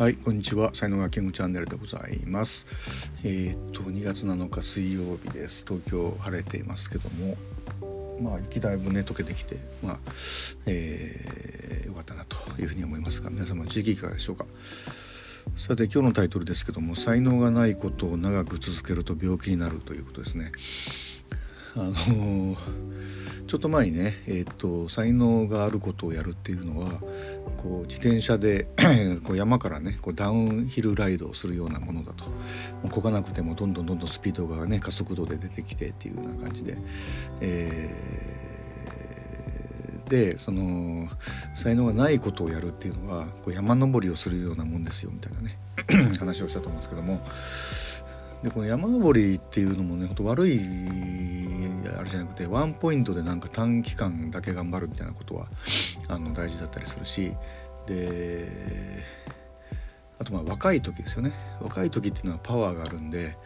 はいこんにちは。才能がキングチャンネルでございます。えー、っと2月7日水曜日です。東京晴れていますけども。まあ雪だいぶね溶けてきてまあえー、よかったなというふうに思いますが皆様地域いかがでしょうか？さて今日のタイトルですけども才能がないことを長く続けると病気になるということですね。あのーちょっと前にね、えーと、才能があることをやるっていうのはこう自転車で こう山からねこうダウンヒルライドをするようなものだと。こがなくてもどんどんどんどんスピードがね加速度で出てきてっていうような感じで、えー、でその才能がないことをやるっていうのはこう山登りをするようなもんですよみたいなね 話をしたと思うんですけども。でこの山登りっていうのもねほんと悪いあれじゃなくてワンポイントでなんか短期間だけ頑張るみたいなことはあの大事だったりするしであとまあ若い時ですよね若い時っていうのはパワーがあるんで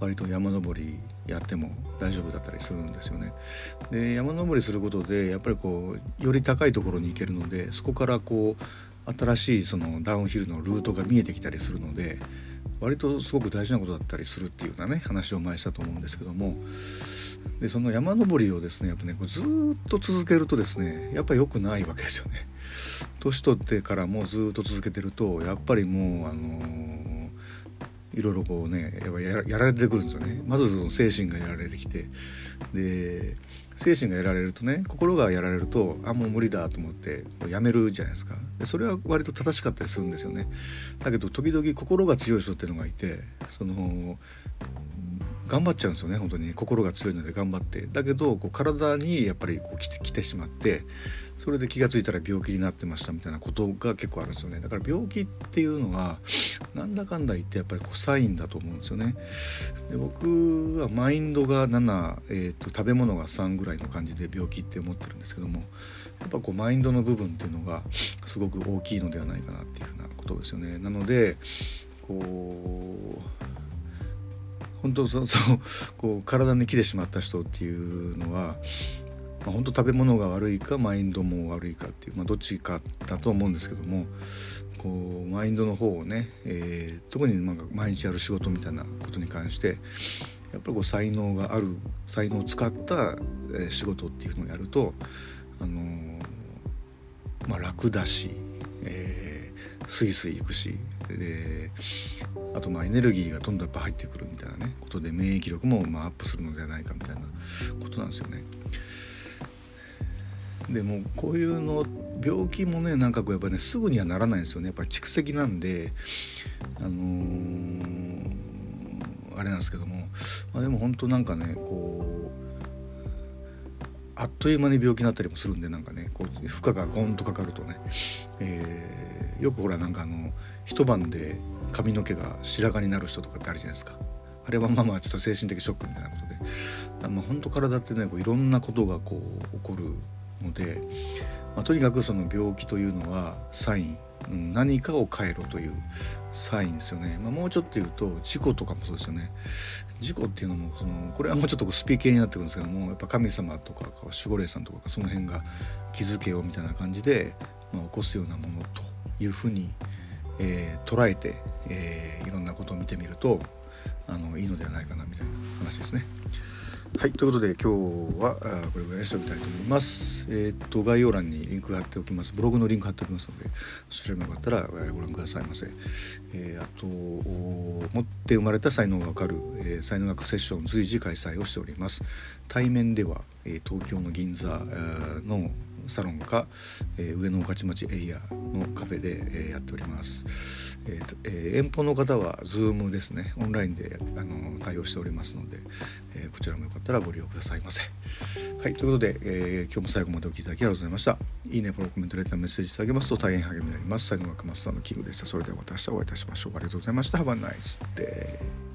割と山登りやっても大丈夫だったりするんですよね。で山登りすることでやっぱりこうより高いところに行けるのでそこからこう新しいそのダウンヒルのルートが見えてきたりするので割とすごく大事なことだったりするっていうようなね話を前したと思うんですけどもでその山登りをですねやっぱねこうずっと続けるとですねやっぱ良くないわけですよね。年取ってからもずっと続けてるとやっぱりもうあのー、いろいろこうねやっぱやられてくるんですよね。まずその精神がやられてきてで精神がやられるとね心がやられるとあもう無理だと思ってやめるじゃないですか。でそれは割と正しかったりするんですよね。だけど時々心が強い人っていうのがいてその頑張っちゃうんですよね本当に。心が強いので頑張って。だけどこう体にやっぱりこう来て来てしまってそれで気が付いたら病気になってましたみたいなことが結構あるんですよね。だから病気っていうのはなんだかんだ言ってやっぱりこうサインだと思うんですよね。で僕はマインドが7、えーと、食べ物が3ぐらいの感じで病気って思ってるんですけどもやっぱこうマインドの部分っていうのがすごく大きいのではないかなっていうふうなことですよね。なのでこう本当そうそうこう体に来てしまった人っていうのは、まあ、本当食べ物が悪いかマインドも悪いかっていう、まあ、どっちかだと思うんですけどもこうマインドの方をね、えー、特になんか毎日やる仕事みたいなことに関してやっぱりこう才能がある才能を使った仕事っていうのをやると、あのー、まあ、楽だし、えー、スイスイ行くしであとまあエネルギーがどんどんやっぱ入ってくるみたいなねことで免疫力もまアップするのではないかみたいなことなんですよね。でもこういうの病気もねなんかこうやっぱねすぐにはならないんですよねやっぱ蓄積なんであのー、あれなんですけども、まあ、でも本当なんかねこうあっという間に病気になったりもするんでなんかねこう負荷がゴンとかかるとね、えー、よくほらなんかあの一晩で髪の毛が白髪になる人とかってあるじゃないですか。あれはまあまあちょっと精神的ショックみたいなことで。あの本当体ってねこういろんなことがこう起こるので、まあ、とにかくその病気というのはサイン何かを変えろというサインですよね、まあ、もうちょっと言うと事故とかもそうですよね事故っていうのもそのこれはもうちょっとスピー系になってくるんですけどもやっぱ神様とか守護霊さんとかその辺が気づけよみたいな感じで、まあ、起こすようなものというふうにえー、捉えて、えー、いろんなことを見てみるとあのいいのではないかなみたいな話ですね。はいということで今日はこれぐらいにしておきたいと思います。えっ、と概要欄にリンク貼っておきますブログのリンク貼っておきますのでそちらもよかったらご覧くださいませ。えー、あと持って生まれた才能がわかる、えー、才能学セッション随時開催をしております。対面では、え東京の銀座のサロンか、えー、上野御徒町エリアのカフェで、えー、やっております、えーえー、遠方の方は Zoom ですねオンラインであの対応しておりますので、え、ったらご利用くださいませ。はいということで、えー、今日も最後までお聴きいただきありがとうございました。いいねフォローコメントレターメッセージいただけますと大変励みになります。才能学マスターのキングでした。それではまた明日お会いいたしましょう。ありがとうございました。Have a nice day